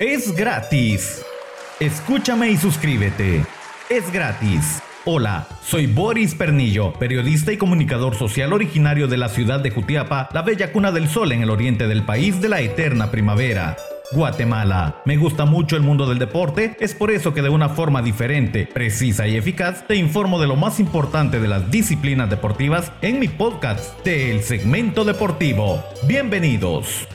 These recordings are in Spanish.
Es gratis. Escúchame y suscríbete. Es gratis. Hola, soy Boris Pernillo, periodista y comunicador social originario de la ciudad de Jutiapa, la bella cuna del sol en el oriente del país de la eterna primavera. Guatemala. Me gusta mucho el mundo del deporte, es por eso que de una forma diferente, precisa y eficaz te informo de lo más importante de las disciplinas deportivas en mi podcast de El Segmento Deportivo. Bienvenidos.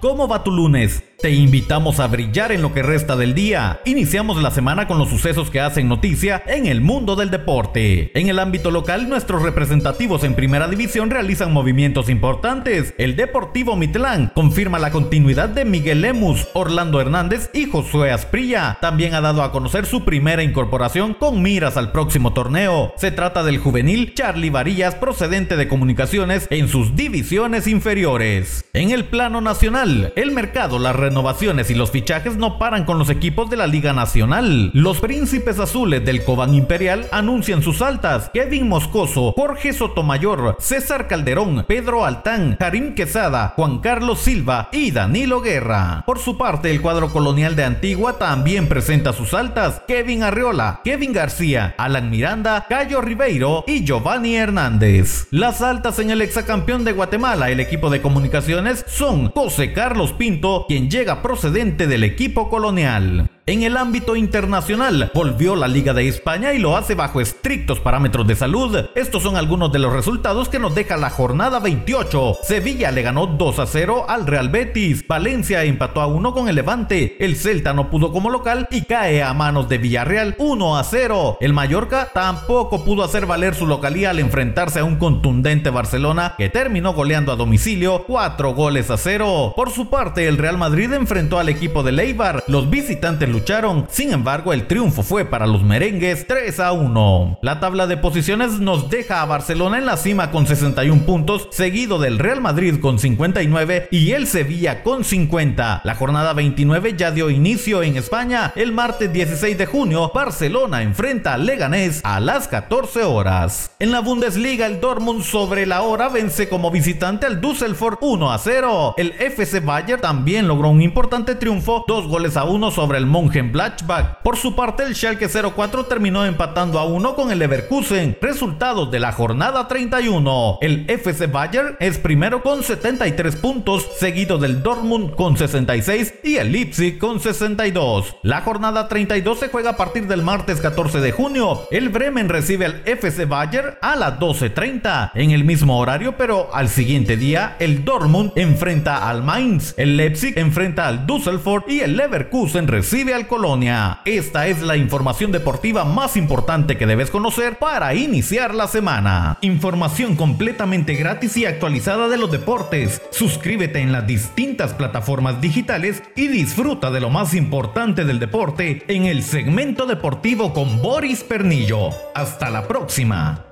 ¿Cómo va tu lunes? Te invitamos a brillar en lo que resta del día. Iniciamos la semana con los sucesos que hacen noticia en el mundo del deporte. En el ámbito local, nuestros representativos en primera división realizan movimientos importantes. El Deportivo Mitlán confirma la continuidad de Miguel Lemus, Orlando Hernández y Josué Asprilla. También ha dado a conocer su primera incorporación con miras al próximo torneo. Se trata del juvenil Charlie Varillas procedente de comunicaciones en sus divisiones inferiores. En el plano nacional, el mercado la renovaciones y los fichajes no paran con los equipos de la Liga Nacional. Los príncipes azules del Cobán Imperial anuncian sus altas. Kevin Moscoso, Jorge Sotomayor, César Calderón, Pedro Altán, Karim Quesada, Juan Carlos Silva y Danilo Guerra. Por su parte, el cuadro colonial de Antigua también presenta sus altas. Kevin Arriola, Kevin García, Alan Miranda, Cayo Ribeiro y Giovanni Hernández. Las altas en el exacampeón de Guatemala, el equipo de comunicaciones, son José Carlos Pinto, quien llega procedente del equipo colonial. En el ámbito internacional, volvió la Liga de España y lo hace bajo estrictos parámetros de salud. Estos son algunos de los resultados que nos deja la jornada 28. Sevilla le ganó 2 a 0 al Real Betis. Valencia empató a 1 con el Levante. El Celta no pudo como local y cae a manos de Villarreal 1 a 0. El Mallorca tampoco pudo hacer valer su localía al enfrentarse a un contundente Barcelona que terminó goleando a domicilio 4 goles a 0. Por su parte, el Real Madrid enfrentó al equipo de Leibar. Los visitantes lucharon. Sin embargo, el triunfo fue para los merengues 3 a 1. La tabla de posiciones nos deja a Barcelona en la cima con 61 puntos, seguido del Real Madrid con 59 y el Sevilla con 50. La jornada 29 ya dio inicio en España. El martes 16 de junio, Barcelona enfrenta a Leganés a las 14 horas. En la Bundesliga, el Dortmund sobre la hora vence como visitante al Düsseldorf 1 a 0. El FC Bayern también logró un importante triunfo, dos goles a uno sobre el Mon Blackback. Por su parte, el Schalke 04 terminó empatando a uno con el Leverkusen. Resultados de la jornada 31. El FC Bayern es primero con 73 puntos, seguido del Dortmund con 66 y el Leipzig con 62. La jornada 32 se juega a partir del martes 14 de junio. El Bremen recibe al FC Bayern a las 12.30 en el mismo horario, pero al siguiente día el Dortmund enfrenta al Mainz, el Leipzig enfrenta al Düsseldorf y el Leverkusen recibe Colonia. Esta es la información deportiva más importante que debes conocer para iniciar la semana. Información completamente gratis y actualizada de los deportes. Suscríbete en las distintas plataformas digitales y disfruta de lo más importante del deporte en el segmento deportivo con Boris Pernillo. Hasta la próxima.